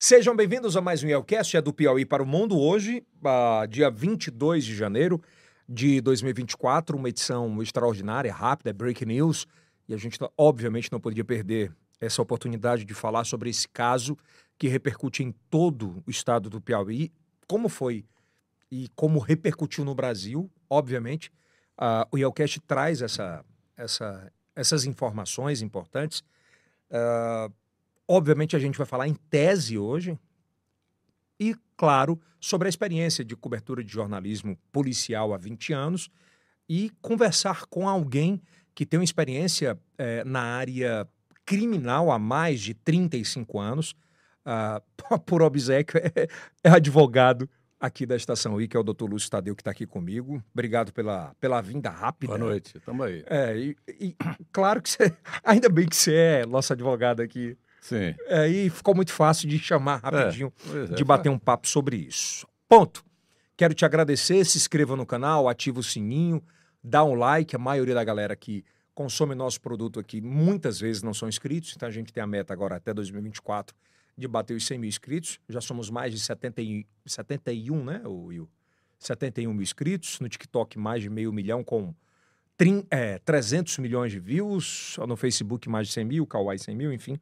Sejam bem-vindos a mais um Yelcast, é do Piauí para o Mundo. Hoje, uh, dia 22 de janeiro de 2024, uma edição extraordinária, rápida, breaking news. E a gente, obviamente, não podia perder essa oportunidade de falar sobre esse caso que repercute em todo o estado do Piauí. Como foi e como repercutiu no Brasil, obviamente. Uh, o Yelcast traz essa, essa, essas informações importantes. Uh, Obviamente, a gente vai falar em tese hoje e, claro, sobre a experiência de cobertura de jornalismo policial há 20 anos e conversar com alguém que tem uma experiência é, na área criminal há mais de 35 anos. Uh, por obsequio, é, é, advogado aqui da Estação I, que é o doutor Lúcio Tadeu, que está aqui comigo. Obrigado pela, pela vinda rápida. Boa noite, estamos aí. É, e, e, claro que você, ainda bem que você é nosso advogado aqui Sim. Aí é, ficou muito fácil de chamar rapidinho, é, de bater um papo sobre isso. Ponto. Quero te agradecer, se inscreva no canal, ativa o sininho, dá um like. A maioria da galera que consome nosso produto aqui muitas vezes não são inscritos, então a gente tem a meta agora até 2024 de bater os 100 mil inscritos. Já somos mais de 70, 71, né, Will? 71 mil inscritos. No TikTok, mais de meio milhão com é, 300 milhões de views. No Facebook, mais de 100 mil. Kawaii, 100 mil, enfim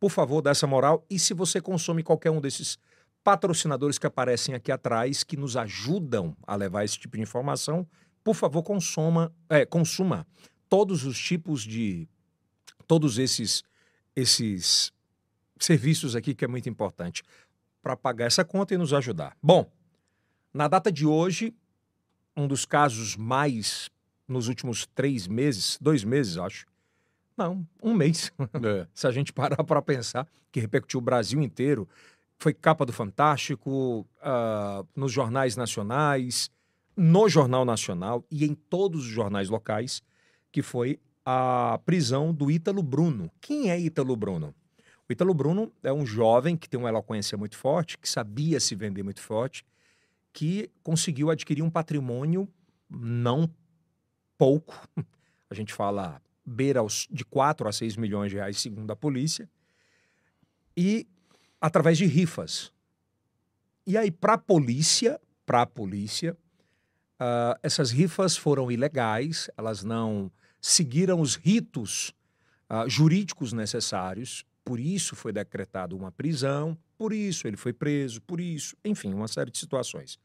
por favor, dá essa moral. E se você consome qualquer um desses patrocinadores que aparecem aqui atrás, que nos ajudam a levar esse tipo de informação, por favor, consuma, é, consuma todos os tipos de. todos esses, esses serviços aqui, que é muito importante, para pagar essa conta e nos ajudar. Bom, na data de hoje, um dos casos mais nos últimos três meses, dois meses, acho, não, um mês. É. Se a gente parar para pensar, que repercutiu o Brasil inteiro. Foi capa do Fantástico, uh, nos jornais nacionais, no Jornal Nacional e em todos os jornais locais, que foi a prisão do Ítalo Bruno. Quem é Ítalo Bruno? O Ítalo Bruno é um jovem que tem uma eloquência muito forte, que sabia se vender muito forte, que conseguiu adquirir um patrimônio não pouco. A gente fala beira aos, de 4 a 6 milhões de reais, segundo a polícia, e através de rifas. E aí, para a polícia, para a polícia, uh, essas rifas foram ilegais, elas não seguiram os ritos uh, jurídicos necessários, por isso foi decretada uma prisão, por isso ele foi preso, por isso, enfim, uma série de situações.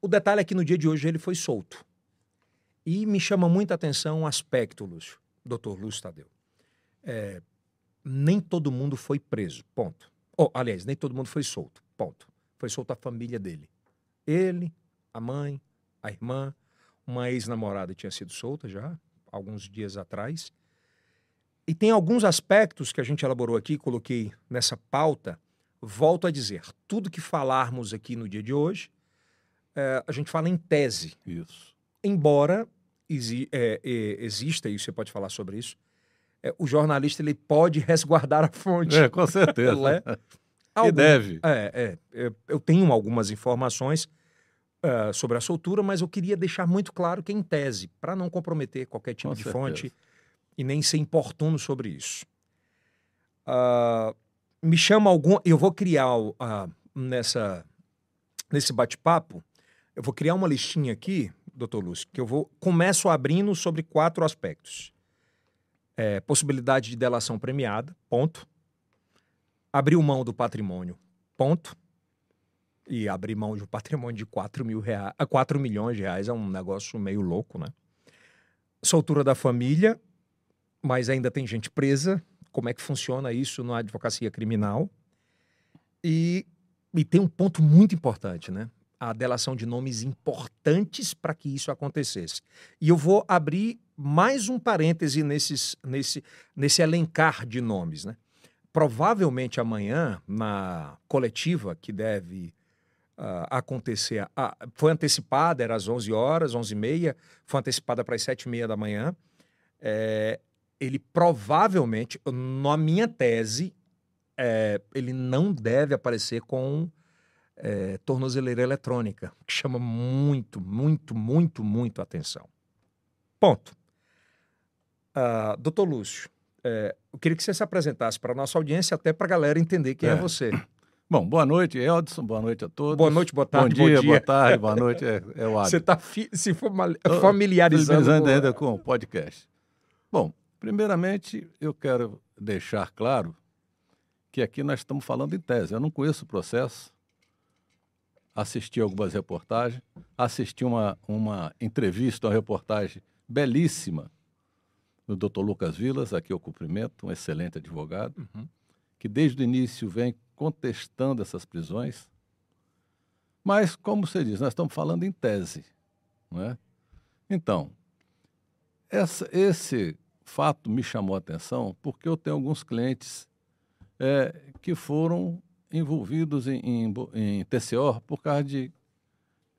O detalhe é que no dia de hoje ele foi solto. E me chama muita atenção um aspecto, Lúcio doutor Lúcio Tadeu. É, nem todo mundo foi preso, ponto. Oh, aliás, nem todo mundo foi solto, ponto. Foi solta a família dele. Ele, a mãe, a irmã, uma ex-namorada tinha sido solta já, alguns dias atrás. E tem alguns aspectos que a gente elaborou aqui, coloquei nessa pauta. Volto a dizer, tudo que falarmos aqui no dia de hoje, é, a gente fala em tese. Isso. Embora exi é, é, exista, e você pode falar sobre isso, é, o jornalista ele pode resguardar a fonte. É, com certeza. é? Algum, e deve. É, é, eu tenho algumas informações uh, sobre a soltura, mas eu queria deixar muito claro que, em tese, para não comprometer qualquer tipo com de certeza. fonte e nem ser importuno sobre isso. Uh, me chama algum. Eu vou criar uh, nessa, nesse bate-papo, eu vou criar uma listinha aqui doutor Lúcio, que eu vou começo abrindo sobre quatro aspectos. É, possibilidade de delação premiada, ponto. Abriu mão do patrimônio, ponto. E abrir mão de um patrimônio de 4, mil reais, 4 milhões de reais é um negócio meio louco, né? Soltura da família, mas ainda tem gente presa. Como é que funciona isso na advocacia criminal? E, e tem um ponto muito importante, né? A delação de nomes importantes para que isso acontecesse. E eu vou abrir mais um parêntese nesses, nesse, nesse elencar de nomes. Né? Provavelmente amanhã, na coletiva que deve uh, acontecer, foi antecipada, era às 11 horas, 11 e meia, foi antecipada para as 7 e meia da manhã. É, ele provavelmente, na minha tese, é, ele não deve aparecer com é, tornozeleira eletrônica, que chama muito, muito, muito, muito atenção. Ponto. Uh, doutor Lúcio, é, eu queria que você se apresentasse para a nossa audiência, até para a galera entender quem é, é você. Bom, boa noite, Eldson, boa noite a todos. Boa noite, boa tarde, bom dia. bom dia. boa tarde, boa noite, é, é o Você hábito. está se familiarizando. Com- ainda com o podcast. Bom, primeiramente, eu quero deixar claro que aqui nós estamos falando em tese. Eu não conheço o processo, assisti algumas reportagens, assisti uma, uma entrevista, uma reportagem belíssima do Dr. Lucas Vilas, aqui eu cumprimento, um excelente advogado, Uhum. que desde o início vem contestando essas prisões. Mas, como você diz, nós estamos falando em tese. Não é? Então, essa- esse fato me chamou a atenção porque eu tenho alguns clientes é, que foram envolvidos em, em em TCO por causa de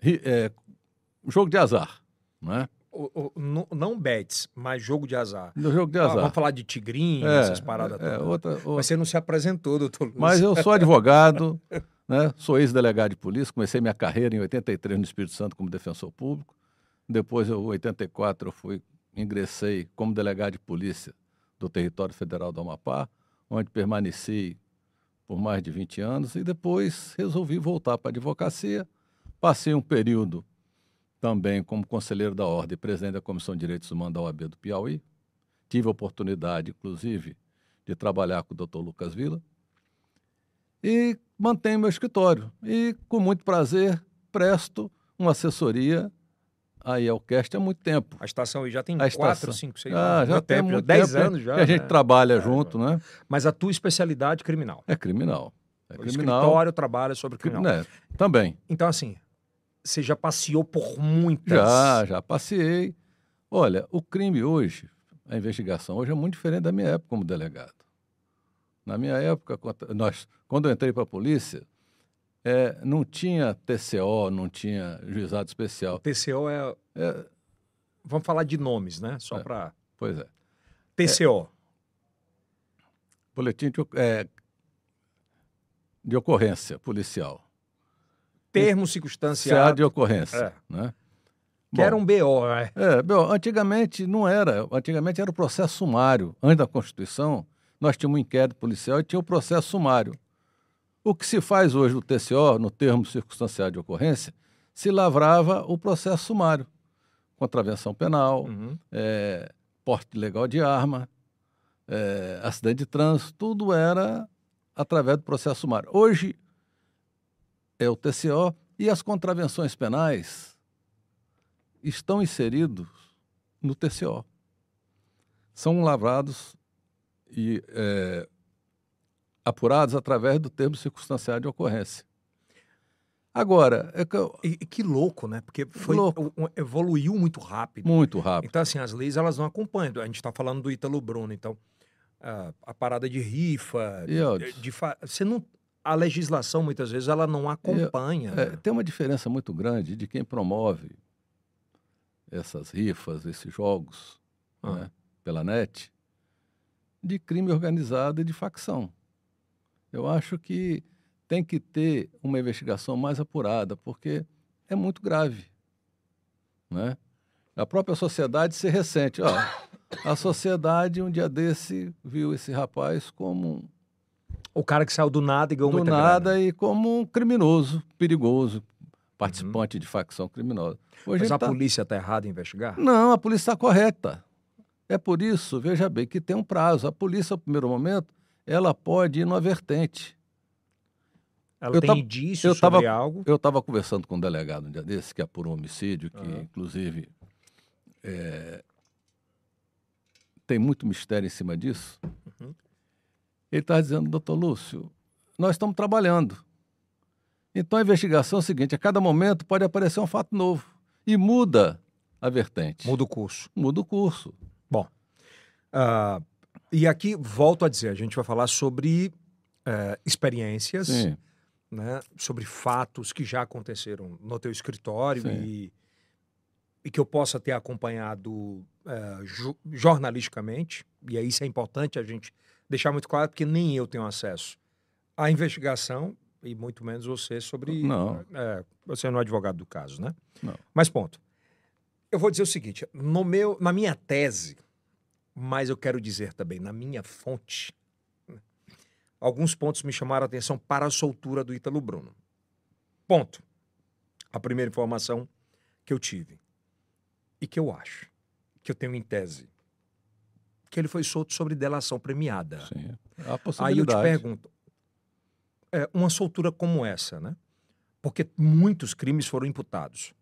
é, jogo de azar. Não é? O- o- não- não bets, mas jogo de azar. No jogo de Ah, azar. vamos falar de tigrinho, É, essas paradas é, todas. outra- outra- Mas você não se apresentou, doutor Lúcio. Mas eu sou advogado, né? sou ex-delegado de polícia, comecei minha carreira em 83 no Espírito Santo como defensor público. Depois, em 84, eu fui, ingressei como delegado de polícia do território federal do Amapá, onde permaneci por mais de 20 anos e depois resolvi voltar para a advocacia. Passei um período também como conselheiro da Ordem e presidente da Comissão de Direitos Humanos da OAB do Piauí. Tive a oportunidade, inclusive, de trabalhar com o doutor Lucas Vila e mantenho meu escritório. E, com muito prazer, presto uma assessoria aí ao Cast há muito tempo. A estação aí já tem A quatro, estação. cinco, seis Ah, anos. já tem tempo, muito dez tempo anos já. que a gente né? trabalha É, junto, né? Mas a tua especialidade é criminal. É criminal. É O criminal. escritório trabalha sobre criminal. É, também. Então, assim, você já passeou por muitas. Já, já passei. Olha, o crime hoje, a investigação hoje é muito diferente da minha época como delegado. Na minha época, quando- nós, quando eu entrei para a polícia, é, não tinha TCO, não tinha juizado especial. TCO é. É, Vamos falar de nomes, né? Só É. para. pois é. TCO. Boletim de, é, de ocorrência policial. Termo CA circunstanciado. de ocorrência. É. Né? Que era um BO, né? É, bom, antigamente não era. Antigamente era o processo sumário. Antes da Constituição, nós tínhamos um inquérito policial e tinha o processo sumário. O que se faz hoje no TCO, no termo circunstanciado de ocorrência, se lavrava o processo sumário. Contravenção penal, Uhum. é, porte ilegal de arma, é, acidente de trânsito, tudo era através do processo sumário. Hoje é o TCO e as contravenções penais estão inseridos no TCO. São lavrados e é, apurados através do termo circunstanciado de ocorrência. Agora, é que eu- E, que louco, né? Porque foi, Louco. evoluiu muito rápido. muito rápido. Então, assim, as leis elas não acompanham. A gente está falando do Ítalo Bruno, então. A, a parada de rifa. De, de você não, a legislação, muitas vezes, ela não acompanha. É, né? tem uma diferença muito grande de quem promove essas rifas, esses jogos Ah. né, pela net, de crime organizado e de facção. Eu acho que tem que ter uma investigação mais apurada, porque é muito grave. Né? A própria sociedade se ressente. Ó, a sociedade, um dia desse, viu esse rapaz como O cara que saiu do nada e ganhou do muita nada grana. e como um criminoso, perigoso, participante de facção criminosa. Hoje Mas a tá- polícia está errada em investigar? Não, a polícia está correta. É por isso, veja bem, que tem um prazo. A polícia, no primeiro momento, ela pode ir numa vertente. Ela Eu tem tava- indícios eu tava- sobre algo. Eu estava conversando com um delegado um dia desse, que apurou um homicídio, que Aham. inclusive é, tem muito mistério em cima disso. Uhum. Ele está dizendo, doutor Lúcio, nós estamos trabalhando. Então a investigação é o seguinte: a cada momento pode aparecer um fato novo e muda a vertente, Muda o curso. muda o curso. Ah, e aqui, volto a dizer, a gente vai falar sobre eh, experiências, Sim, né, sobre fatos que já aconteceram no teu escritório e, e que eu possa ter acompanhado eh, ju- jornalisticamente, e aí isso é importante a gente deixar muito claro, porque nem eu tenho acesso à investigação, e muito menos você sobre... Não. eh, você não é advogado do caso, né? Não. Mas ponto. Eu vou dizer o seguinte, no meu, na minha tese, mas eu quero dizer também, na minha fonte, alguns pontos me chamaram a atenção para a soltura do Ítalo Bruno. Ponto. A primeira informação que eu tive e que eu acho, que eu tenho em tese, que ele foi solto sobre delação premiada. Sim. Há Aí eu te pergunto, é, uma soltura como essa, né? Porque muitos crimes foram imputados,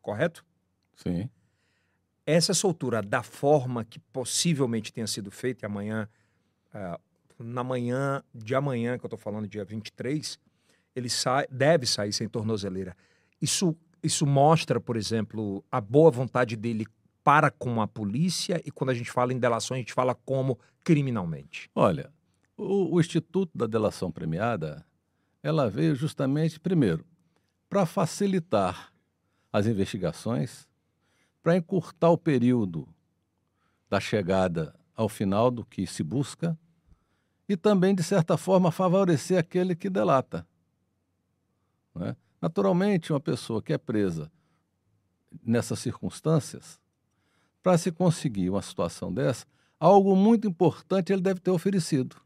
correto? Sim. Essa soltura, da forma que possivelmente tenha sido feita, e amanhã, é, na manhã de amanhã, que eu estou falando, dia 23, ele sai, deve sair sem tornozeleira. Isso, isso mostra, por exemplo, a boa vontade dele para com a polícia e quando a gente fala em delação, a gente fala como criminalmente. Olha, o, o Instituto da Delação Premiada, ela veio justamente, primeiro, para facilitar as investigações, para encurtar o período da chegada ao final do que se busca e também, de certa forma, favorecer aquele que delata. Né? Naturalmente, uma pessoa que é presa nessas circunstâncias, para se conseguir uma situação dessa, algo muito importante ele deve ter oferecido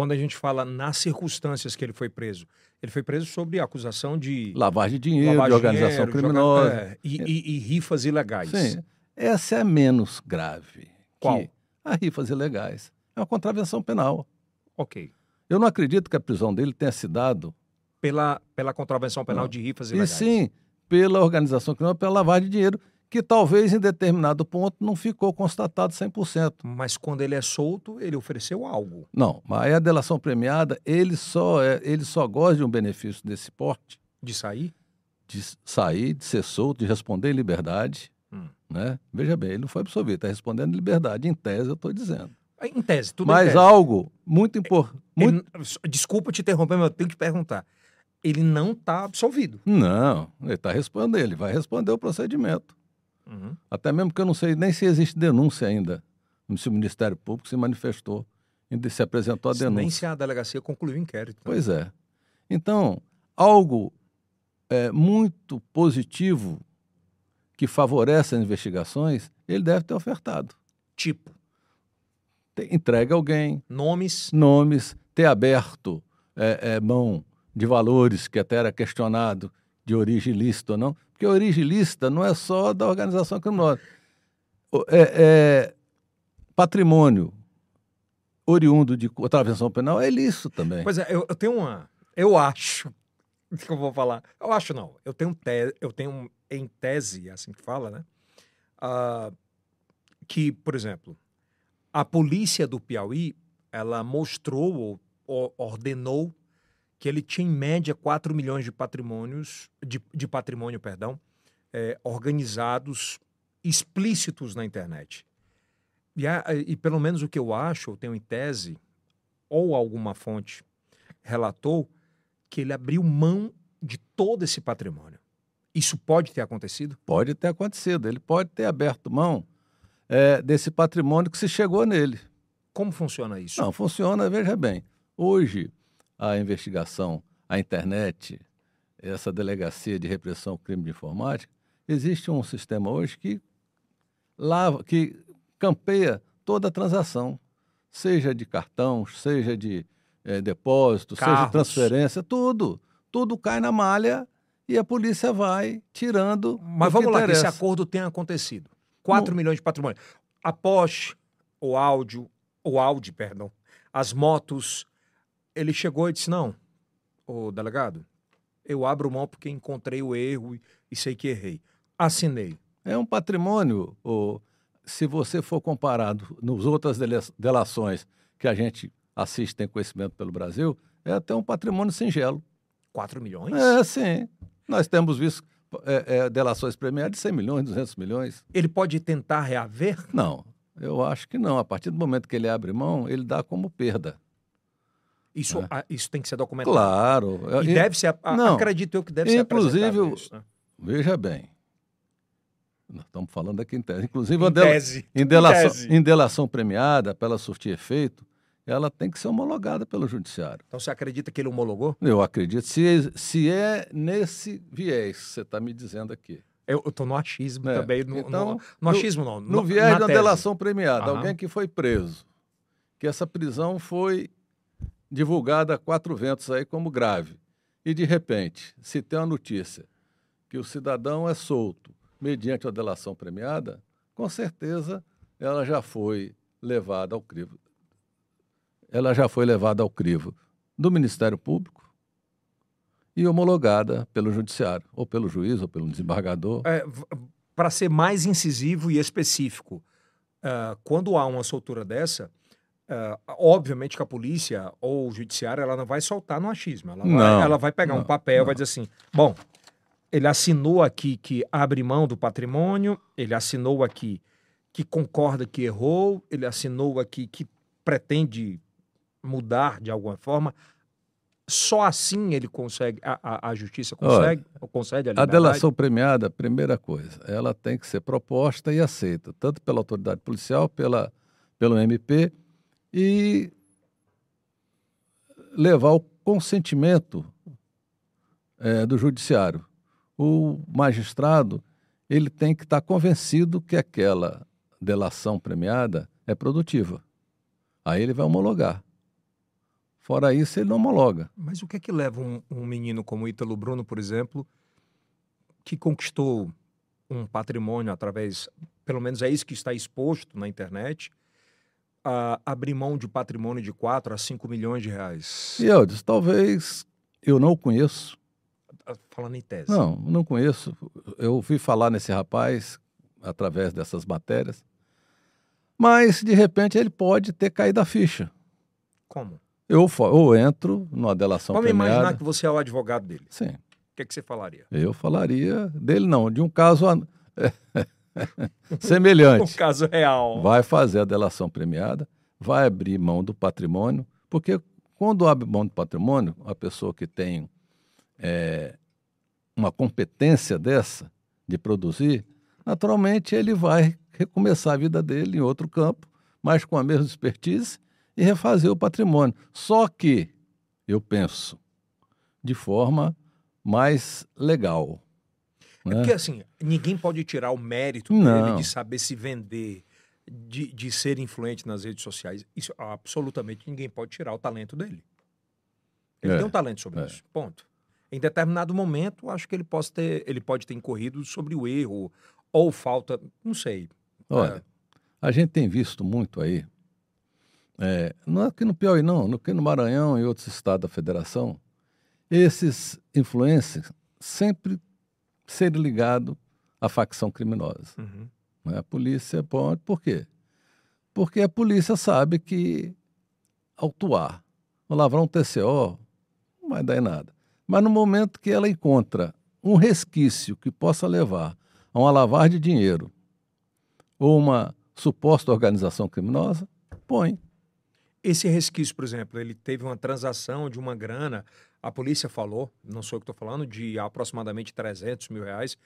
quando a gente fala nas circunstâncias que ele foi preso. Ele foi preso sob acusação de lavagem de dinheiro, de organização dinheiro, criminosa é, e, e, e, rifas ilegais. Sim, essa é a menos grave. Qual? a rifas ilegais. É uma contravenção penal. Ok. Eu não acredito que a prisão dele tenha se dado pela, pela contravenção penal não. de rifas ilegais. E sim, pela organização criminosa, pela lavagem de dinheiro que talvez em determinado ponto não ficou constatado 100%. Mas quando ele é solto, ele ofereceu algo. Não, mas a delação premiada, ele só, é, ele só gosta de um benefício desse porte. De sair? De sair, de ser solto, de responder em liberdade. Hum. Né? Veja bem, ele não foi absolvido, está respondendo em liberdade. Em tese, eu estou dizendo. Em tese, tudo Mas tese. algo muito importante. Muito... Desculpa te interromper, mas eu tenho que perguntar. Ele não está absolvido. Não, ele está respondendo, ele vai responder o procedimento. Uhum. Até mesmo que eu não sei nem se existe denúncia ainda. Se o Ministério Público se manifestou e se apresentou a denúncia. Nem se a delegacia concluiu o inquérito. Né? Pois é. Então, algo é, muito positivo que favorece as investigações, ele deve ter ofertado. Tipo? Entregue alguém. Nomes. Nomes. Ter aberto é, é, mão de valores que até era questionado de origem lícita ou não. Porque a origem lícita não é só da organização criminosa. É, é, patrimônio oriundo de contravenção penal é ilícito também. Pois é, eu, eu, tenho uma. Eu acho. que eu vou falar? Eu acho não. Eu tenho, te, eu tenho em tese, é assim que fala, né? Uh, que, por exemplo, a polícia do Piauí ela mostrou ou, ou ordenou que ele tinha em média 4 milhões de patrimônios, de, de patrimônio, perdão, é, organizados, explícitos na internet. E, a, e pelo menos o que eu acho, eu tenho em tese, ou alguma fonte relatou, que ele abriu mão de todo esse patrimônio. Isso pode ter acontecido? Pode ter acontecido. Ele pode ter aberto mão é, desse patrimônio que se chegou nele. Como funciona isso? Não, funciona, veja bem. Hoje, a investigação, a internet, essa delegacia de repressão ao crime de informática, existe um sistema hoje que lava, que campeia toda a transação, seja de cartão, seja de é, depósito, Carros. seja de transferência, tudo. Tudo cai na malha e a polícia vai tirando. Mas vamos lá, que esse acordo tenha acontecido. 4 milhões de patrimônio. A Porsche, o áudio, o Audi, perdão, as motos, ele chegou e disse: Não, o delegado, eu abro mão porque encontrei o erro e sei que errei. Assinei. É um patrimônio, o, se você for comparado nos outras delações que a gente assiste, tem conhecimento pelo Brasil, é até um patrimônio singelo. 4 milhões? É, sim. Nós temos visto é, é, delações premiadas de 100 milhões, 200 milhões. Ele pode tentar reaver? Não, eu acho que não. A partir do momento que ele abre mão, ele dá como perda. Isso, é. isso tem que ser documentado. Claro. E, e deve ser, não, acredito eu que deve inclusive, ser Inclusive, né? veja bem, nós estamos falando aqui em tese. Inclusive, em, tese. Em, delação, em, tese. em delação premiada, para ela surtir efeito, ela tem que ser homologada pelo judiciário. Então você acredita que ele homologou? Eu acredito. Se, se é nesse viés que você está me dizendo aqui. Eu estou no achismo é. também. No, então, no, no achismo não. No, no viés da delação premiada. Aham. Alguém que foi preso. Que essa prisão foi divulgada a quatro ventos aí como grave. E, de repente, se tem uma notícia que o cidadão é solto mediante a delação premiada, com certeza ela já foi levada ao crivo. Ela já foi levada ao crivo do Ministério Público e homologada pelo Judiciário, ou pelo juiz, ou pelo desembargador. É, Para ser mais incisivo e específico, uh, quando há uma soltura dessa, Uh, obviamente que a polícia ou o judiciário ela não vai soltar no achismo. Ela, Não, vai, ela vai pegar não, um papel, não. vai dizer assim: bom, ele assinou aqui que abre mão do patrimônio, ele assinou aqui que concorda que errou, ele assinou aqui que pretende mudar de alguma forma. Só assim ele consegue, a, a, a justiça consegue, ou concede a A delação premiada, primeira coisa, ela tem que ser proposta e aceita, tanto pela autoridade policial, pela, pelo MP, e levar o consentimento eh, do judiciário. O magistrado ele tem que estar convencido que aquela delação premiada é produtiva. Aí ele vai homologar. Fora isso, ele não homologa. Mas o que é que leva um, um menino como Ítalo Bruno, por exemplo, que conquistou um patrimônio através, pelo menos é isso que está exposto na internet, a abrir mão de patrimônio de 4 a 5 milhões de reais? E eu disse, talvez eu não o conheço. Falando em tese. Não, não conheço. Eu ouvi falar nesse rapaz através dessas matérias. Mas, de repente, ele pode ter caído a ficha. Como? Eu ou entro numa delação Vamos imaginar premiada. que você é o advogado dele. Sim, O que, é que você falaria? eu falaria dele não, de um caso an- Um semelhante. caso real. Vai fazer a delação premiada, vai abrir mão do patrimônio, porque quando abre mão do patrimônio, a pessoa que tem é, uma competência dessa de produzir, naturalmente ele vai recomeçar a vida dele em outro campo, mas com a mesma expertise e refazer o patrimônio. Só que, eu penso, de forma mais legal. É né? porque assim, ninguém pode tirar o mérito dele de saber se vender, de, de ser influente nas redes sociais. Isso absolutamente ninguém pode tirar o talento dele. Ele É, tem um talento sobre é. isso. Ponto. Em determinado momento, acho que ele pode ter, ele pode ter incorrido sobre o erro ou falta, não sei. Olha, É. a gente tem visto muito aí, é, não é aqui no Piauí não, no- aqui no Maranhão e outros estados da federação, esses influencers sempre serem ligados à facção criminosa. Uhum. né? A polícia pode, por quê? Porque a polícia sabe que autuar, lavrar um TCO, não vai dar em nada. Mas no momento que ela encontra um resquício que possa levar a uma lavagem de dinheiro ou uma suposta organização criminosa, põe. Esse resquício, por exemplo, ele teve uma transação de uma grana, a polícia falou, não sou eu que estou falando, de aproximadamente 300 mil reais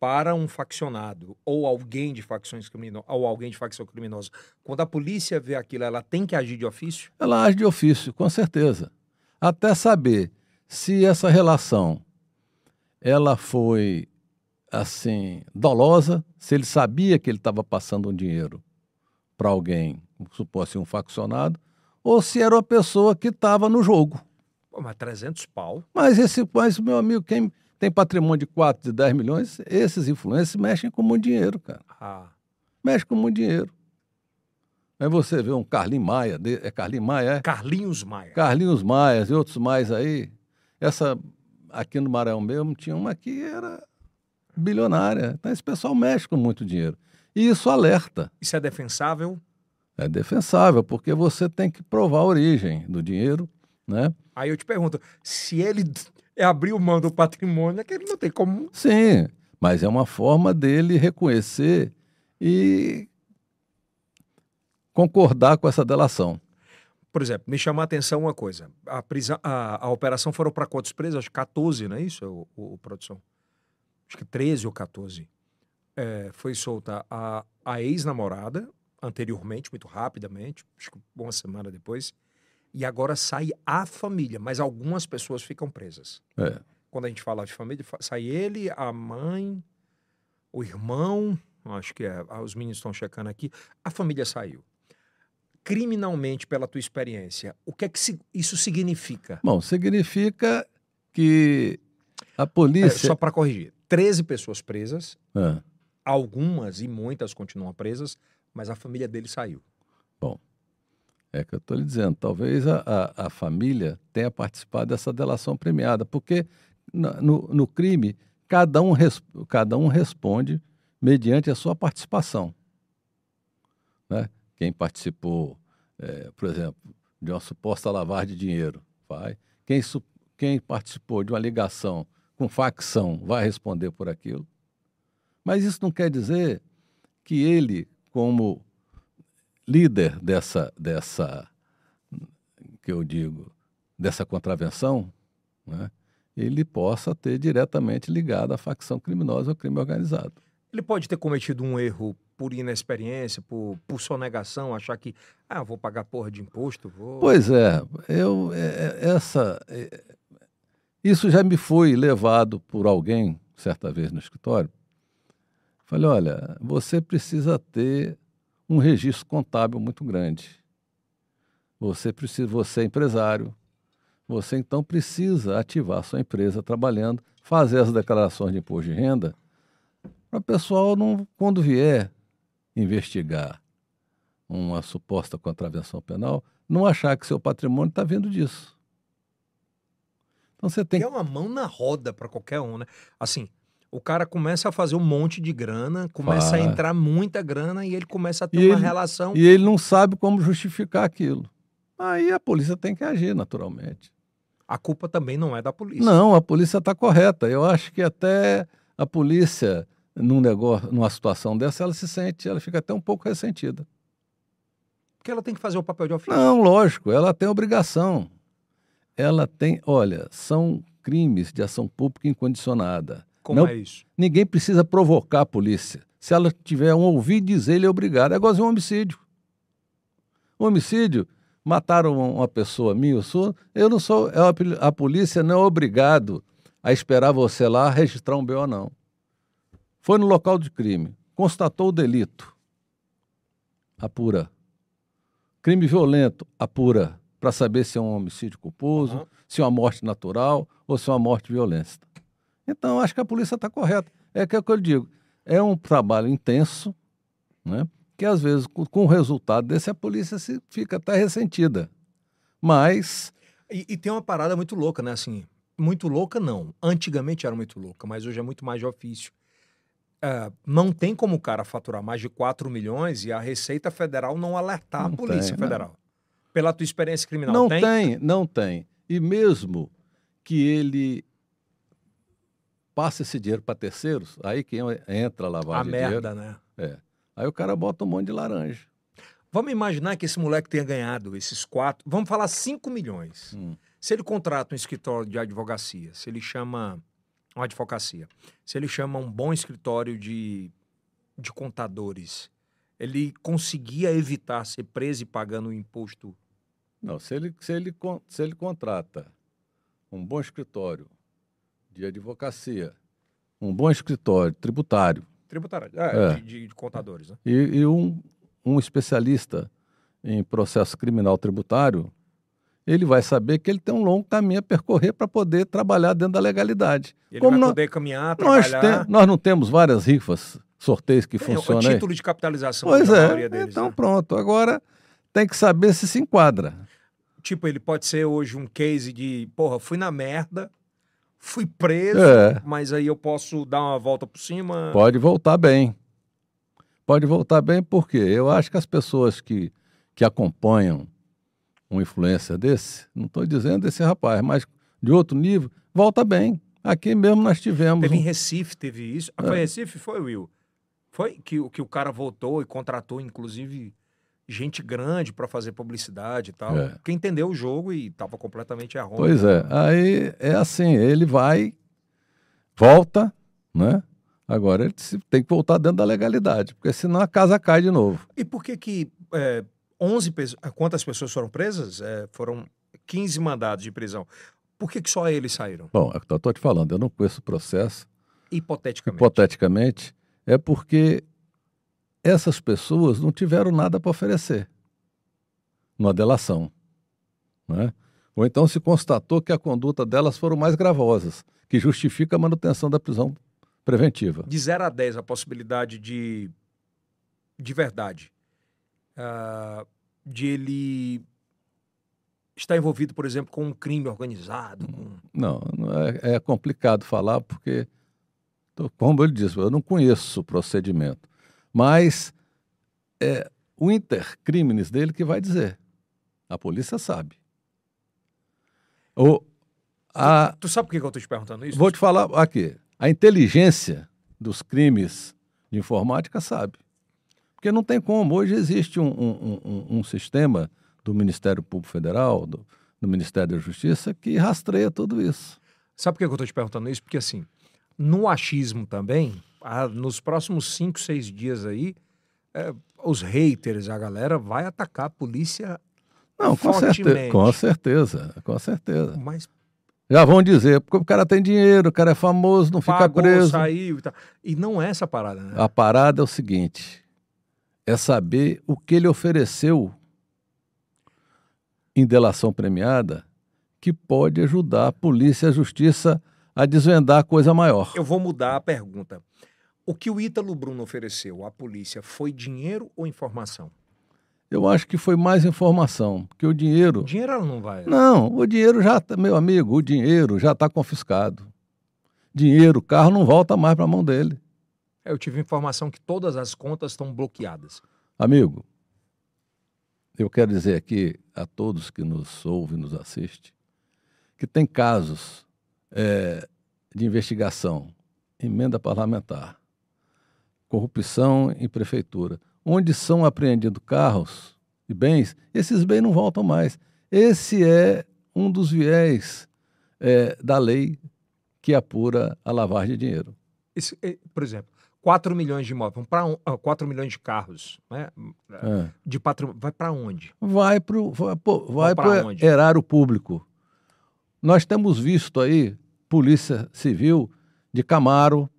para um faccionado ou alguém de facções crimino ou alguém de facção criminosa. Quando a polícia vê aquilo, ela tem que agir de ofício? Ela age de ofício, com certeza. Até saber se essa relação ela foi assim dolosa, se ele sabia que ele estava passando um dinheiro para alguém, supor assim, um faccionado, ou se era uma pessoa que estava no jogo. Pô, mas 300 pau? Mas esse, mas meu amigo, quem tem patrimônio de 4, de 10 milhões, esses influencers mexem com muito dinheiro, cara. Ah, Mexem com muito dinheiro. Aí você vê um Carlinhos Maia, é Carlinhos Maia, é? Carlinhos Maia. Carlinhos Maias e outros mais aí. Essa aqui no Maranhão mesmo tinha uma que era bilionária. Então esse pessoal mexe com muito dinheiro. E isso alerta. Isso é defensável? É defensável, porque você tem que provar a origem do dinheiro, né? Aí eu te pergunto, se ele abriu mão do patrimônio, é que ele não tem como... Sim, mas é uma forma dele reconhecer e concordar com essa delação. Por exemplo, me chamou a atenção uma coisa. A, prisão, a, a operação foram para quantos presos? Acho que 14, não é isso, o, o- o produção? Acho que 13 ou 14. É, foi solta a, a ex-namorada, anteriormente, muito rapidamente, acho que uma semana depois. E agora sai a família, mas algumas pessoas ficam presas. É. Quando a gente fala de família, fa- sai ele, a mãe, o irmão, acho que é, ah, os meninos estão checando aqui, a família saiu. criminalmente pela tua experiência, o que é que isso significa? Bom, significa que a É, polícia. só para corrigir, 13 pessoas presas, Ah, algumas e muitas continuam presas, mas a família dele saiu. É que eu estou lhe dizendo, talvez a, a, a família tenha participado dessa delação premiada, porque no, no crime, cada um, res- cada um responde mediante a sua participação. Né? Quem participou, eh, por exemplo, de uma suposta lavagem de dinheiro, vai. Quem, quem participou de uma ligação com facção vai responder por aquilo. Mas isso não quer dizer que ele, como líder dessa, dessa que eu digo, dessa contravenção, né, ele possa ter diretamente ligado à facção criminosa ao crime organizado. Ele pode ter cometido um erro por inexperiência, por, por sonegação, achar que, ah, vou pagar porra de imposto, vou... Pois é, eu, é, é, essa, é, isso já me foi levado por alguém, certa vez no escritório. Falei, olha, você precisa ter um registro contábil muito grande. Você precisa, você é empresário, você então precisa ativar sua empresa trabalhando, fazer as declarações de imposto de renda, para o pessoal, não, quando vier investigar uma suposta contravenção penal, não achar que seu patrimônio está vindo disso. Então você tem é uma mão na roda para qualquer um, né? Assim, o cara começa a fazer um monte de grana, começa a entrar muita grana e ele começa a ter E uma ele- relação. E ele não sabe como justificar aquilo. Aí a polícia tem que agir, naturalmente. A culpa também não é da polícia. Não, a polícia está correta. Eu acho que até a polícia, num negócio, numa situação dessa, ela se sente, ela fica até um pouco ressentida. Porque ela tem que fazer o papel de ofício. Não, lógico, ela tem obrigação. Ela tem, olha, são crimes de ação pública incondicionada. Como não- é isso? Ninguém precisa provocar a polícia. Se ela tiver um ouvir dizer, ele é obrigado. É igual um homicídio. Um homicídio, mataram uma pessoa minha, eu sou, eu não sou, é a, polícia não é obrigado a esperar você lá registrar um BO, não. Foi no local de crime, constatou o delito, apura. Crime violento, apura, para saber se é um homicídio culposo, Aham. se é uma morte natural ou se é uma morte violenta. Então, acho que a polícia está correta. É que é o que eu digo. É um trabalho intenso, né? que às vezes, com, o resultado desse, a polícia se, fica até ressentida. Mas, E, e tem uma parada muito louca, né? Assim, muito louca não. Antigamente era muito louca, mas hoje é muito mais de ofício. É, não tem como o cara faturar mais de 4 milhões e a Receita Federal não alertar Não a Polícia tem, Federal. Pela tua experiência criminal, não tem? tem? não tem. E mesmo que ele passe esse dinheiro para terceiros, aí quem entra a A de dinheiro, merda, né? é. Aí o cara bota um monte de laranja. Vamos imaginar que esse moleque tenha ganhado esses quatro, vamos falar 5 milhões. Hum. Se ele contrata um escritório de advocacia, se ele chama uma advocacia, se ele chama um bom escritório de, de contadores, ele conseguia evitar ser preso e pagando o imposto. Não, se ele, se, ele, se ele contrata um bom escritório de advocacia, um bom escritório tributário Tributário, é, É. De, de- de contadores, né? e, e um, um especialista em processo criminal tributário, ele vai saber que ele tem um longo caminho a percorrer para poder trabalhar dentro da legalidade. Ele Como vai nós, poder caminhar, nós, trabalhar. tem- nós não temos várias rifas, sorteios que Tem funcionam o aí? título de capitalização Pois da é, maioria deles. então né? pronto. Agora tem que saber se se enquadra. Tipo, ele pode ser hoje um case de, porra, fui na merda, fui preso, É. mas aí eu posso dar uma volta por cima. Pode voltar bem. Pode voltar bem porque eu acho que as pessoas que, que acompanham um influencer desse, não estou dizendo desse rapaz, mas de outro nível, volta bem. Aqui mesmo nós tivemos. Teve em um- Recife, teve isso. Ah, É. Foi Recife? Foi, Will? Foi que, o- que o cara voltou e contratou, inclusive, gente grande para fazer publicidade e tal. É. Porque entendeu o jogo e tava completamente errôneo. Pois é. Aí é assim, ele vai, volta, né? Agora ele tem que voltar dentro da legalidade, porque senão a casa cai de novo. E por que que é, 11 pessoas... Quantas pessoas foram presas? É, foram 15 mandados de prisão. Por que que só eles saíram? Bom, é que eu estou te falando, eu não conheço o processo, Hipoteticamente. hipoteticamente, é porque essas pessoas não tiveram nada para oferecer. numa delação. Né? Ou então se constatou que a conduta delas foram mais gravosas, que justifica a manutenção da prisão preventiva. De 0 a 10, a possibilidade de, de verdade, uh, de ele estar envolvido, por exemplo, com um crime organizado? Com... Não, não é, é, complicado falar, porque, como ele disse, eu não conheço o procedimento. Mas é o intercrimes dele que vai dizer. A polícia sabe. O, a... tu, tu sabe por que eu estou te perguntando isso? Vou te falar aqui. A inteligência dos crimes de informática sabe. Porque não tem como. Hoje existe um, um, um, um sistema do Ministério Público Federal, do, do, Ministério da Justiça, que rastreia tudo isso. Sabe por que eu estou te perguntando isso? Porque, assim, no achismo também, nos próximos cinco, seis dias aí, é, os haters, a galera vai atacar a polícia Não, com, certe com certeza, com certeza. Mas já vão dizer, porque o cara tem dinheiro, o cara é famoso, não fica Pagou, preso. saiu e tal. E não é essa parada, né? A parada é o seguinte: é saber o que ele ofereceu em delação premiada que pode ajudar a polícia e a justiça a desvendar coisa maior. Eu vou mudar a pergunta. O que o Ítalo Bruno ofereceu à polícia foi dinheiro ou informação? Eu acho que foi mais informação, porque o dinheiro. O dinheiro ela não vai. Não, o dinheiro já, tá, meu amigo, o dinheiro já está confiscado. Dinheiro, carro não volta mais para a mão dele. Eu tive informação que todas as contas estão bloqueadas. Amigo, eu quero dizer aqui a todos que nos ouvem, nos assistem, que tem casos é, de investigação, emenda parlamentar, corrupção em prefeitura, onde são apreendidos carros e bens, esses bens não voltam mais. Esse é um dos viés é, da lei que apura a lavagem de dinheiro. Esse, é, por exemplo, 4 milhões de imóveis, para um, 4 milhões de carros, né? É. De patrimônio, vai para onde? Vai para vai, vai para o erário público. Nós temos visto aí polícia civil de Camaro,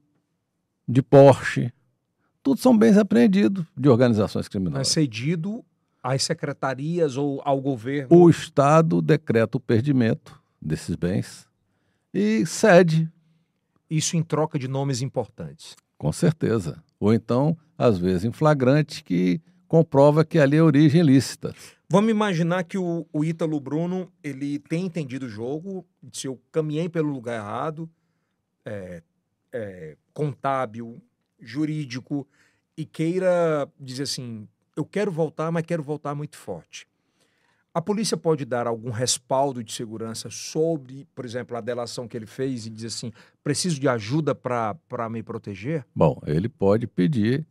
de Porsche, tudo são bens apreendidos de organizações criminosas. É cedido às secretarias ou ao governo? O Estado decreta o perdimento desses bens e cede. Isso em troca de nomes importantes? Com certeza. Ou então, às vezes, em flagrante, que comprova que ali é origem lícita. Vamos imaginar que o, o Ítalo Bruno ele tem entendido o jogo, se eu caminhei pelo lugar errado, é, é, contábil, jurídico e queira dizer assim, eu quero voltar, mas quero voltar muito forte. A polícia pode dar algum respaldo de segurança sobre, por exemplo, a delação que ele fez e dizer assim: preciso de ajuda para me proteger? Bom, ele pode pedir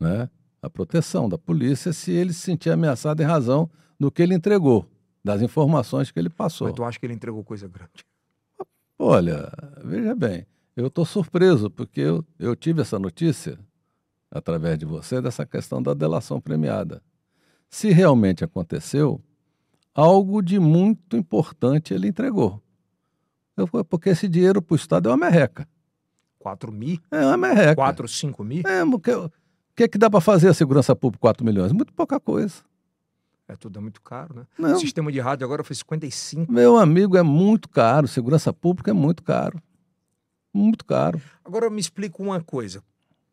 né, a proteção da polícia se ele se sentir ameaçado em razão do que ele entregou, das informações que ele passou. Mas tu acha que ele entregou coisa grande? Olha, veja bem, eu estou surpreso, porque eu, eu tive essa notícia, através de você, dessa questão da delação premiada. Se realmente aconteceu, algo de muito importante ele entregou. Eu, porque esse dinheiro para o Estado é uma merreca. 4 mil? É uma merreca. 4, 5 mil? É, porque o que, é que dá para fazer a segurança pública 4 milhões? Muito pouca coisa. É tudo é muito caro, né? Não. O sistema de rádio agora foi 55. Meu amigo, é muito caro. Segurança pública é muito caro. Muito caro. Agora me explica uma coisa.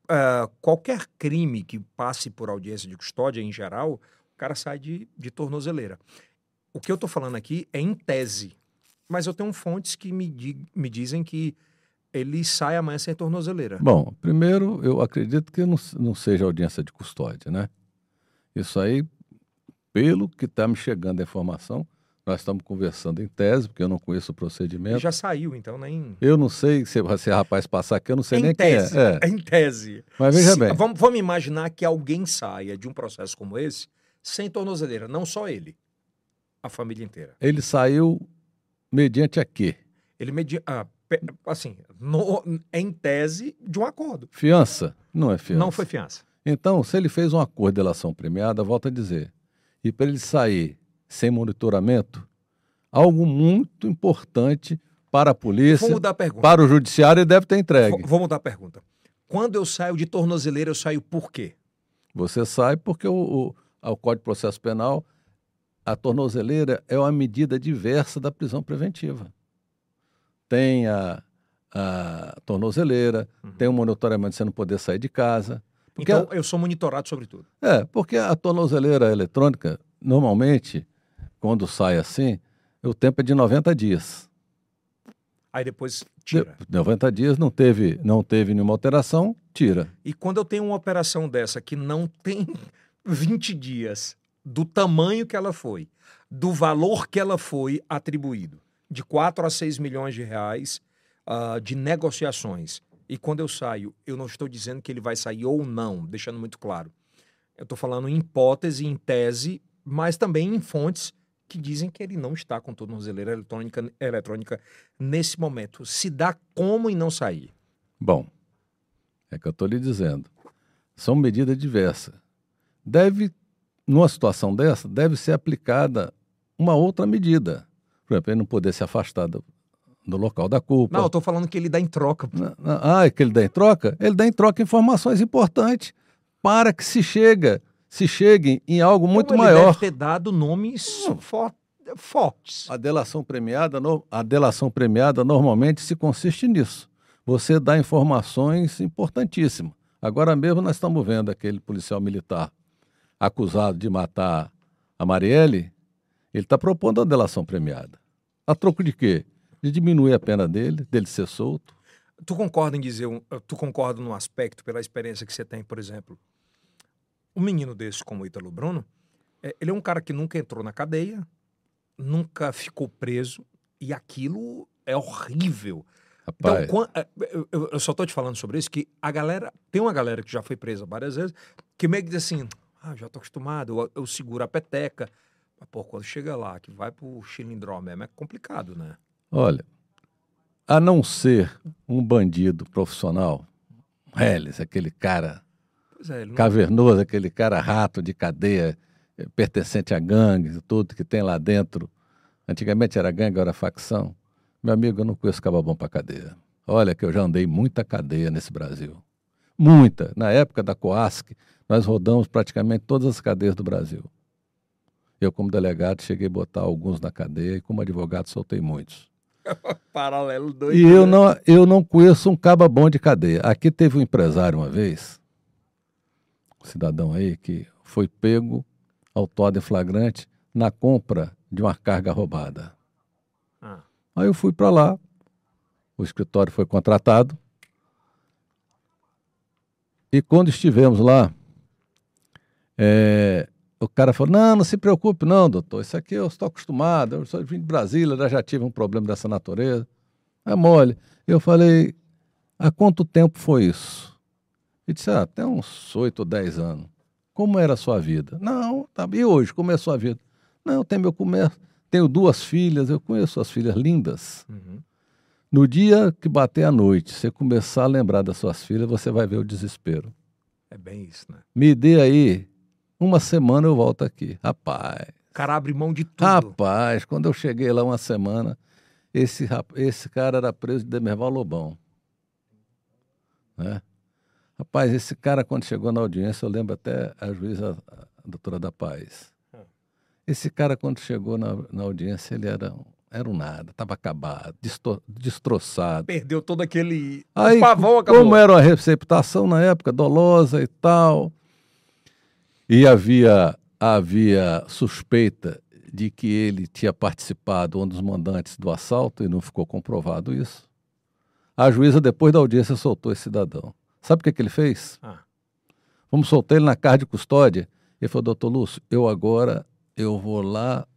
Uh, qualquer crime que passe por audiência de custódia, em geral, o cara sai de, de tornozeleira. O que eu estou falando aqui é em tese. Mas eu tenho fontes que me, di, me dizem que ele sai amanhã sem tornozeleira. Bom, primeiro, eu acredito que não, não seja audiência de custódia, né? Isso aí, pelo que está me chegando a informação, nós estamos conversando em tese, porque eu não conheço o procedimento. Já saiu, então, nem. Eu não sei se esse rapaz passar aqui, eu não sei em nem tese, quem é. é. Em tese. Mas veja se, bem. Vamos, vamos imaginar que alguém saia de um processo como esse sem tornozeleira, não só ele, a família inteira. Ele saiu mediante a quê? Ele mediante. Ah, assim, no, em tese de um acordo. Fiança? Não é fiança. Não foi fiança. Então, se ele fez um acordo de delação premiada, volta a dizer. E para ele sair sem monitoramento, algo muito importante para a polícia, a para o judiciário e deve ter entregue. Vou, vou mudar a pergunta. Quando eu saio de tornozeleira, eu saio por quê? Você sai porque o, o, o Código de Processo Penal a tornozeleira é uma medida diversa da prisão preventiva. Tem a, a tornozeleira, uhum. tem o monitoramento de você não poder sair de casa. Então, a, eu sou monitorado sobre tudo. É, porque a tornozeleira eletrônica, normalmente, quando sai assim, o tempo é de 90 dias. Aí depois tira. De, 90 dias não teve, não teve nenhuma alteração, tira. E quando eu tenho uma operação dessa que não tem 20 dias, do tamanho que ela foi, do valor que ela foi atribuído, de 4 a 6 milhões de reais uh, de negociações. E quando eu saio, eu não estou dizendo que ele vai sair ou não, deixando muito claro. Eu estou falando em hipótese, em tese, mas também em fontes que dizem que ele não está com tornozeleira eletrônica, eletrônica nesse momento. Se dá como e não sair? Bom, é que eu estou lhe dizendo. São medidas diversas. Deve, numa situação dessa, deve ser aplicada uma outra medida. Por exemplo, ele não poder se afastar do, do local da culpa. Não, eu estou falando que ele dá em troca. Ah, é que ele dá em troca? Ele dá em troca informações importantes para que se chega se chegue em algo muito ele maior. Deve ter dado nomes hum. fortes. A delação premiada, a delação premiada normalmente se consiste nisso. Você dá informações importantíssimas. Agora mesmo nós estamos vendo aquele policial militar acusado de matar a Marielle, ele está propondo a delação premiada. A troco de quê? De diminuir a pena dele, dele ser solto. Tu concorda em dizer, tu concorda num aspecto pela experiência que você tem, por exemplo, um menino desse como o Ítalo Bruno, é, ele é um cara que nunca entrou na cadeia, nunca ficou preso, e aquilo é horrível. Rapaz. Então, eu, só estou te falando sobre isso, que a galera, tem uma galera que já foi presa várias vezes, que meio que diz assim, ah, já estou acostumado, eu, eu, seguro a peteca. Mas, pô, quando chega lá, que vai pro chilindró mesmo, é complicado, né? Olha, a não ser um bandido profissional, Helles, aquele cara é, não... Cavernoso, aquele cara rato de cadeia, eh, pertencente a gangues, tudo que tem lá dentro. Antigamente era gangue, agora facção. Meu amigo, eu não conheço cababão para cadeia. Olha que eu já andei muita cadeia nesse Brasil. Muita. Na época da Coasc, nós rodamos praticamente todas as cadeias do Brasil. Eu, como delegado, cheguei a botar alguns na cadeia e, como advogado, soltei muitos. Paralelo doido. E eu, né? não, eu não conheço um cababão de cadeia. Aqui teve um empresário uma vez, cidadão aí que foi pego autório flagrante na compra de uma carga roubada. Ah. Aí eu fui para lá, o escritório foi contratado, e quando estivemos lá, é, o cara falou: Não, não se preocupe, não, doutor. Isso aqui eu estou acostumado. Eu sou vim de Brasília, já tive um problema dessa natureza. É mole. Eu falei: Há quanto tempo foi isso? E disse, ah, até uns oito ou dez anos. Como era a sua vida? Não, tá, e hoje, como é a sua vida? Não, tem meu comércio, tenho duas filhas, eu conheço as filhas lindas. Uhum. No dia que bater a noite, você começar a lembrar das suas filhas, você vai ver o desespero. É bem isso, né? Me dê aí, uma semana eu volto aqui. Rapaz. O cara abre mão de tudo. Rapaz, quando eu cheguei lá uma semana, esse, esse cara era preso de Demerval Lobão. Né? Rapaz, esse cara, quando chegou na audiência, eu lembro até a juíza, a doutora da Paz. Hum. Esse cara, quando chegou na, na audiência, ele era, era um nada, estava acabado, desto, destroçado. Perdeu todo aquele. Aí, o pavão acabou. Como era a receptação na época, dolosa e tal. E havia, havia suspeita de que ele tinha participado, um dos mandantes do assalto, e não ficou comprovado isso. A juíza, depois da audiência, soltou esse cidadão. Sabe o que, que ele fez? Ah. Vamos soltar ele na carta de custódia. Ele falou, doutor Lúcio, eu agora eu vou lá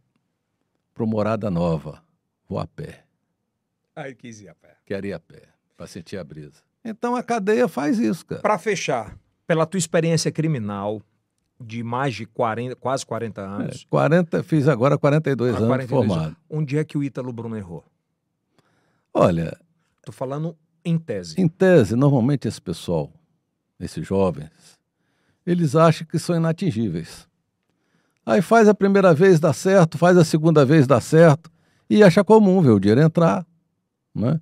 pro Morada Nova. Vou a pé. Aí quis ir a pé. Quero ir a pé, para sentir a brisa. Então a cadeia faz isso, cara. Para fechar, pela tua experiência criminal de mais de 40, quase 40 anos. É, 40, fiz agora 42 ah, anos 42 formado. Anos. Onde é que o Ítalo Bruno errou? Olha... Tô falando em tese. Em tese, normalmente esse pessoal, esses jovens, eles acham que são inatingíveis. Aí faz a primeira vez, dá certo, faz a segunda vez, dá certo, e acha comum ver o dinheiro entrar. Né?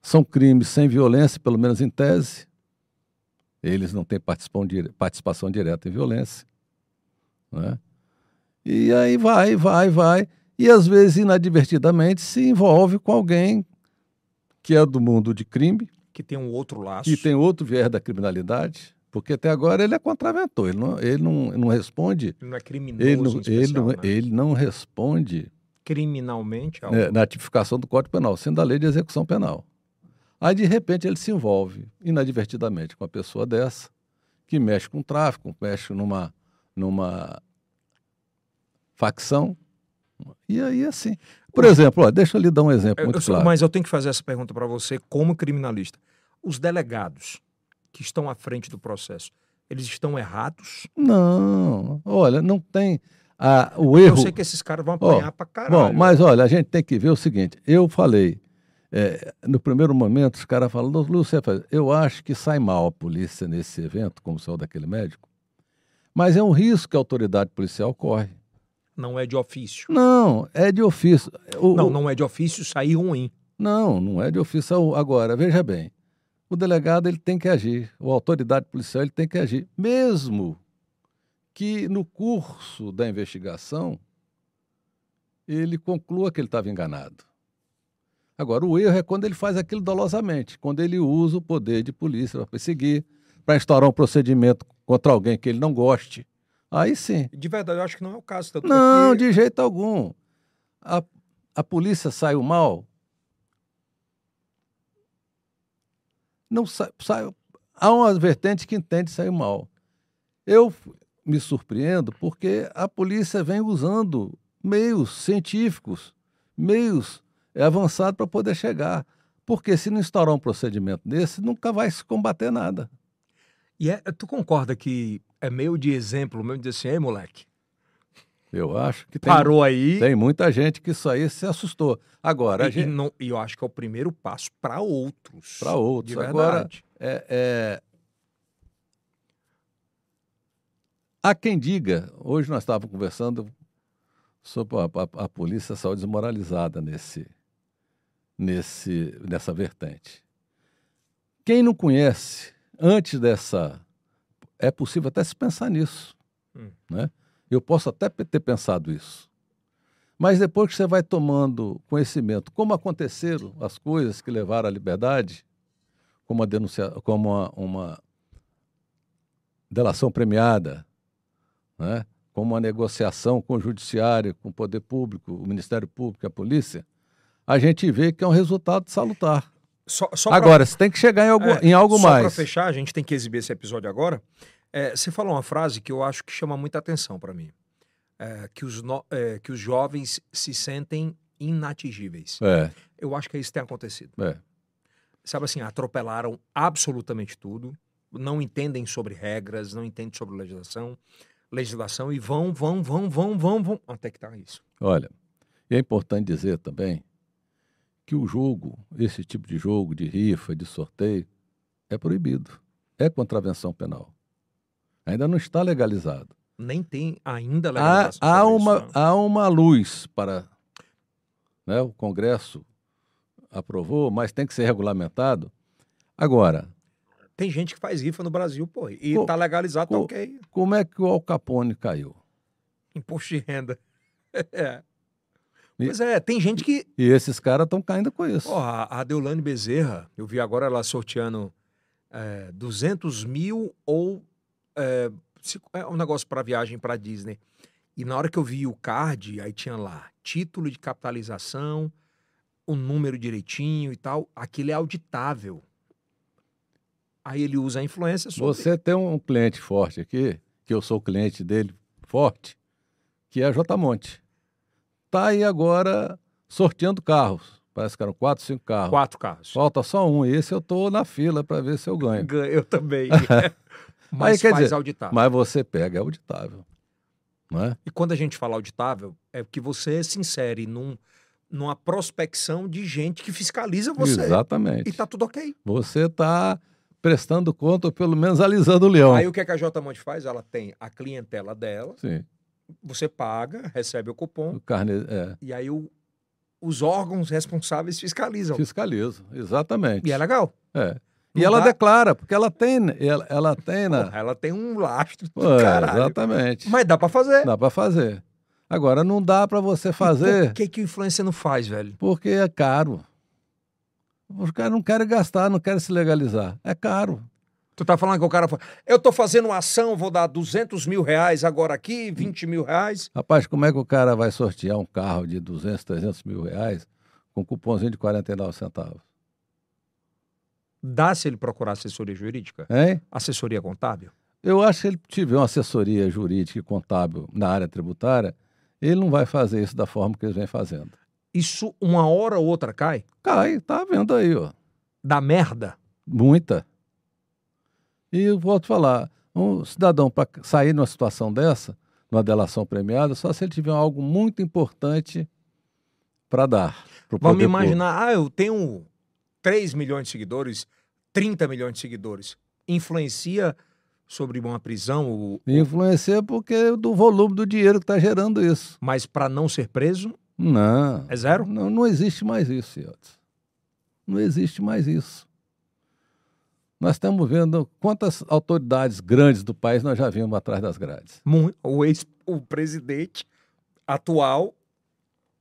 São crimes sem violência, pelo menos em tese. Eles não têm participação, direta em violência. Né? E aí vai, vai, vai. E às vezes, inadvertidamente, se envolve com alguém que é do mundo de crime, Que tem um outro laço. que tem outro viés da criminalidade, porque até agora ele é contraventor, ele não, ele não, não responde, Ele não é criminoso ele não, em ele especial, não, né? ele não responde Criminalmente, ao- né, na tipificação do Código Penal, sendo a lei de execução penal. Aí, de repente, ele se envolve inadvertidamente com uma pessoa dessa, que mexe com tráfico, mexe numa, numa facção. E aí, assim. Por exemplo, ó, deixa eu lhe dar um exemplo Eu- muito eu claro. Mas eu tenho que fazer essa pergunta para você, como criminalista. Os delegados que estão à frente do processo, eles estão errados? Não, olha, não tem. a- o Eu erro. sei que esses caras vão apanhar pra caralho. Bom, mas olha, a gente tem que ver o seguinte: eu falei, é, no primeiro momento, os caras falam, Lúcio, eu acho que sai mal a polícia nesse evento, como saiu daquele médico, mas é um risco que a autoridade policial corre. Não é de ofício. Não, é de ofício. O- Não, não é de ofício sair ruim. não, não é de ofício. Agora, veja bem, o delegado ele tem que agir, a autoridade policial ele tem que agir, mesmo que no curso da investigação ele conclua que ele estava enganado. Agora, o erro é quando ele faz aquilo dolosamente, quando ele usa o poder de polícia para perseguir, para instaurar um procedimento contra alguém que ele não goste. Aí sim. De verdade, eu acho que não é o caso. Não, de jeito algum. A, a polícia saiu mal. Não sa, saiu. Há uma vertente que entende saiu mal. Eu me surpreendo porque a polícia vem usando meios científicos, meios avançados para poder chegar. Porque se não instaurar um procedimento desse, nunca vai se combater nada. E é, tu concorda que é meio de exemplo, mesmo de dizer assim, ei, moleque, Eu acho que tem, parou aí. tem muita gente que isso aí se assustou. Agora, a E, e gente... não- e eu acho que é o primeiro passo para outros. Pra outros. Agora. É, é... Há quem diga, hoje nós estávamos conversando sobre a, a- a polícia saiu desmoralizada nesse, nesse, nessa vertente. Quem não conhece, antes dessa. É possível até se pensar nisso. Hum. Né? Eu posso até ter pensado isso. Mas depois que você vai tomando conhecimento, como aconteceram as coisas que levaram à liberdade, como, a denuncia, como uma, uma delação premiada, né? como uma negociação com o judiciário, com o poder público, o Ministério Público, a polícia, a gente vê que é um resultado salutar. Só, só pra- Agora, você tem que chegar em algo, É, em algo só mais. para fechar, a gente tem que exibir esse episódio agora. É, você falou uma frase que eu acho que chama muita atenção para mim. É, que, os no- é, que os jovens se sentem inatingíveis. É, Eu acho que é isso tem acontecido. Sabe assim, atropelaram absolutamente tudo, não entendem sobre regras, não entendem sobre legislação, legislação e vão, vão, vão, vão, vão, vão, até que tá isso. Olha, e é importante dizer também que o jogo, esse tipo de jogo, de rifa, de sorteio, é proibido. É contravenção penal. Ainda não está legalizado. Nem tem ainda Há, legalização há, isso, uma, né? há uma luz para. Né, o Congresso aprovou, mas tem que ser regulamentado. Agora, Tem gente que faz rifa no Brasil, pô, e Co- tá legalizado, tá co- ok. como é que o Al Capone caiu? Imposto de renda. é. Pois é, tem gente que. E esses caras estão caindo com isso. Porra, a Deolane Bezerra, eu vi agora ela sorteando é, 200 mil ou. É, é um negócio para viagem para Disney. E na hora que eu vi o card, aí tinha lá título de capitalização, o número direitinho e tal. Aquilo é auditável. Aí ele usa a influência sobre. Você tem um cliente forte aqui, que eu sou cliente dele forte, que é a J Monte. Está aí agora sorteando carros. Parece que eram quatro, cinco carros. Quatro carros. Falta só um. Esse eu estou na fila para ver se eu ganho. Eu também. Mas Aí, quer faz dizer, auditável. Mas você pega, é auditável. É? E quando a gente fala auditável, é que você se insere num, numa prospecção de gente que fiscaliza você. Exatamente. E tá tudo ok. Você está prestando conta, ou pelo menos alisando o leão. Aí o que, é que a J Monte faz? Ela tem a clientela dela, Sim. Você paga, recebe o cupom, O carne, é, e aí o- os órgãos responsáveis fiscalizam. fiscaliza, exatamente. E é legal. É. E Não ela dá- declara, porque ela tem, ela, ela tem. Porra, ela tem um lastro do Pô, é, caralho. exatamente. Mas dá pra fazer. Dá para fazer. Agora, não dá para você fazer Por que, que o influencer não faz, velho? porque é caro. Os caras não querem gastar, não querem se legalizar. É caro. Tu tá falando que o cara fala, eu tô fazendo uma ação, vou dar 200 mil reais agora aqui, 20 mil reais. Rapaz, como é que o cara vai sortear um carro de 200, 300 mil reais com cupomzinho de 49 centavos? Dá se ele procurar assessoria jurídica? Hein? Assessoria contábil? Eu acho que ele tiver uma assessoria jurídica e contábil na área tributária, ele não vai fazer isso da forma que eles vêm fazendo. Isso uma hora ou outra cai? Cai, tá vendo aí, ó. Dá merda? Muita. E eu volto a falar, um cidadão para sair numa situação dessa, numa delação premiada, só se ele tiver algo muito importante para dar. Vamos imaginar, ah, eu tenho 3 milhões de seguidores, 30 milhões de seguidores. Influencia sobre uma prisão, o- público. Influencia porque do volume do dinheiro que está gerando isso. mas para não ser preso, Não. é zero? Não, não existe mais isso, Ciotes. Não existe mais isso. Nós estamos vendo quantas autoridades grandes do país nós já vimos atrás das grades. O ex, o presidente atual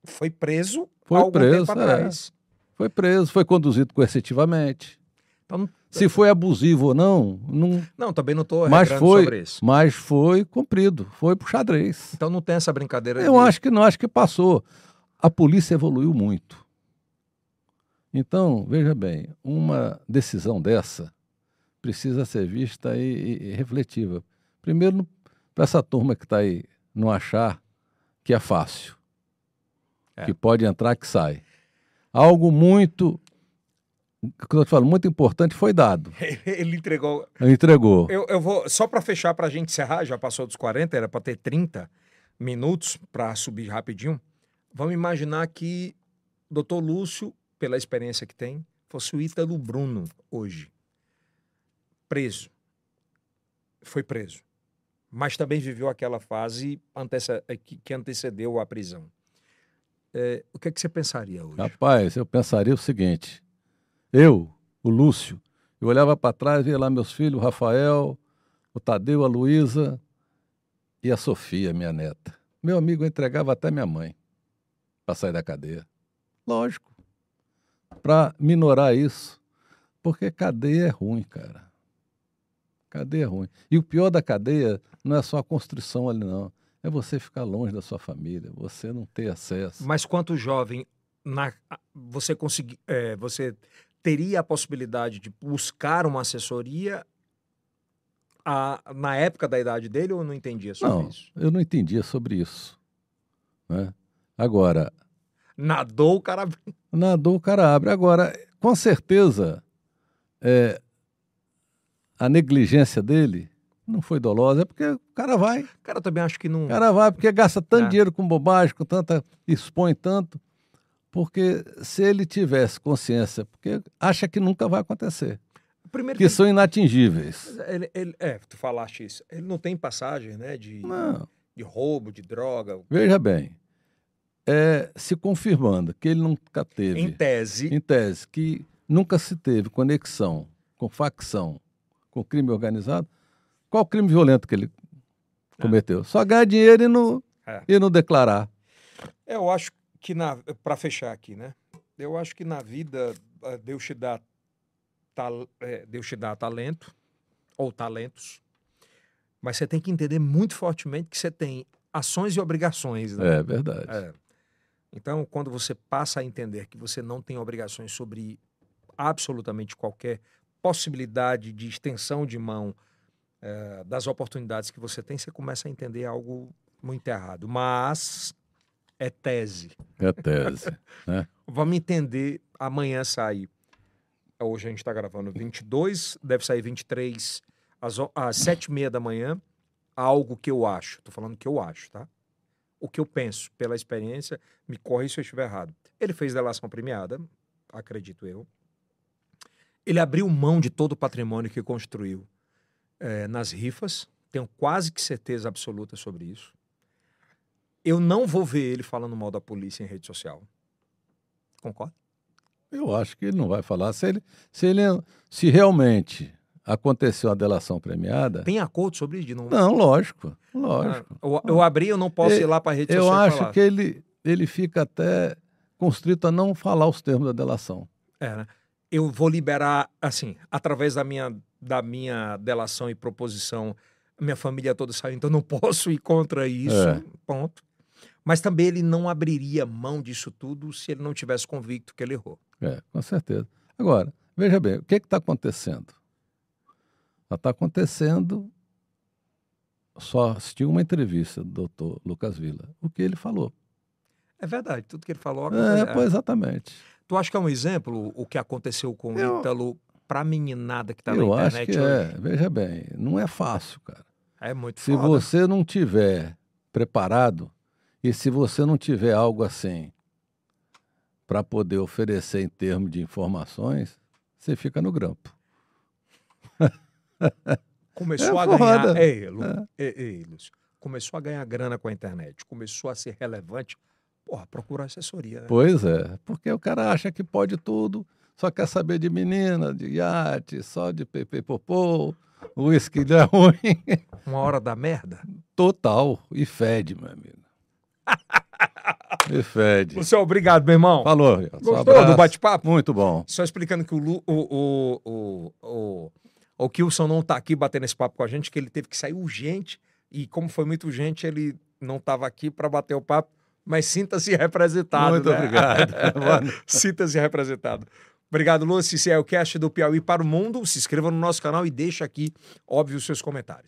foi preso Foi algum preso, tempo é. atrás. Foi preso, foi conduzido coercitivamente. Então, Se foi abusivo ou não, não não, também não estou Mas foi- sobre isso. mas foi cumprido, foi pro xadrez. Então não tem essa brincadeira Eu de... acho que não, acho que passou. A polícia evoluiu muito. Então, veja bem, uma decisão dessa precisa ser vista e, e- refletiva. Primeiro, para essa turma que está aí não achar que é fácil, É. que pode entrar, que sai. Algo muito, que eu te falo, muito importante foi dado, Ele entregou... entregou. Eu, eu vou, só para fechar, para a gente encerrar, já passou dos 40, era para ter 30 minutos para subir rapidinho. Vamos imaginar que doutor Lúcio, pela experiência que tem, fosse o Ítalo Bruno hoje. Preso. Foi preso. Mas também viveu aquela fase antece- que, antecedeu a prisão. É, o que, é que você pensaria hoje? Rapaz, eu pensaria o seguinte: eu, o Lúcio, eu olhava para trás, via lá meus filhos, o Rafael, o Tadeu, a Luísa e a Sofia, minha neta. Meu amigo entregava até minha mãe para sair da cadeia. Lógico. Para minorar isso. Porque cadeia é ruim, cara. Cadeia é ruim. E o pior da cadeia não é só a construção ali, não. É você ficar longe da sua família, você não ter acesso. Mas quanto jovem, na- você consegui, é, você teria a possibilidade de buscar uma assessoria a- na época da idade dele ou não entendia sobre Não, isso? eu não entendia sobre isso. né? Agora, Nadou o cara. nadou, o cara abre. Agora, com certeza, é, a negligência dele não foi dolosa, é porque o cara vai. O cara também acho que não. O cara vai porque gasta tanto É. dinheiro com bobagem, com tanta. expõe tanto. Porque se ele tivesse consciência, porque acha que nunca vai acontecer, Primeiro que são inatingíveis. ele, ele- é, tu falaste isso. Ele não tem passagem, né? De, Não. de roubo, de droga. Veja bem, é, se confirmando que ele nunca teve. Em tese, em tese, que nunca se teve conexão com facção, com crime organizado, qual crime violento que ele cometeu? Só ganhar dinheiro e não, É. e não declarar. eu acho que para fechar aqui, né? Eu acho que na vida ah, Deus te dá tal- é, Deus te dá talento ou talentos, mas você tem que entender muito fortemente que você tem ações e obrigações, né? É verdade. É. Então, quando você passa a entender que você não tem obrigações sobre absolutamente qualquer possibilidade de extensão de mão eh, das oportunidades que você tem, você começa a entender algo muito errado. Mas é tese. É tese. né? Vamos entender amanhã sair. Hoje a gente está gravando 22, deve sair 23 às, às 7 e meia da manhã. Algo que eu acho, estou falando que eu acho, tá? O que eu penso, pela experiência, me corre se eu estiver errado. Ele fez delação premiada, acredito eu. Ele abriu mão de todo o patrimônio que construiu eh, nas rifas. Tenho quase que certeza absoluta sobre isso. Eu não vou ver ele falando mal da polícia em rede social. Concorda? Eu acho que ele não vai falar. Se, ele, se, ele, se realmente aconteceu a delação premiada. Tem acordo sobre isso? De não... Não, lógico, lógico. Ah, eu, eu, abri, eu não posso eu, ir lá para a rede eu social. Eu acho falar. que ele, ele fica até constrito a não falar os termos da delação. É, né? Eu vou liberar, assim, através da minha, da minha delação e proposição, minha família toda saiu, então não posso ir contra isso, É. ponto. Mas também ele não abriria mão disso tudo se ele não tivesse convicto que ele errou. É, com certeza. Agora, veja bem, o que está acontecendo? Está acontecendo. Só assisti uma entrevista do doutor Lucas Vila. O que ele falou. É verdade, tudo que ele falou. É, acontece- pois exatamente. Tu acha que é um exemplo o que aconteceu com o Eu- Ítalo para a meninada que está na Eu acho internet que hoje? é. Veja bem, não é fácil, cara. É muito Se foda. você não tiver preparado e se você não tiver algo assim para poder oferecer em termos de informações, você fica no grampo. Começou É a ganhar. Ei, Lu, É. ei, ei, Lúcio. Começou a ganhar grana com a internet. Começou a ser relevante. Porra, procura assessoria. Né? Pois é, porque o cara acha que pode tudo, só quer saber de menina, de iate, só de pepe popô, o uísque é ruim. Uma hora da merda. Total. E fede, meu amigo. e fede. Lúcio, obrigado, meu irmão. Falou. Um Gostou abraço. do bate-papo? Muito bom. Só explicando que o, Lu, o, o, o, o, o Kilson não tá aqui batendo esse papo com a gente, que ele teve que sair urgente. E como foi muito urgente, ele não estava aqui para bater o papo. Mas sinta-se representado. Muito né? obrigado. Sinta-se representado. Obrigado, Lúcio. Esse é o cast do Piauí para o Mundo. Se inscreva no nosso canal e deixa aqui, óbvio, os seus comentários.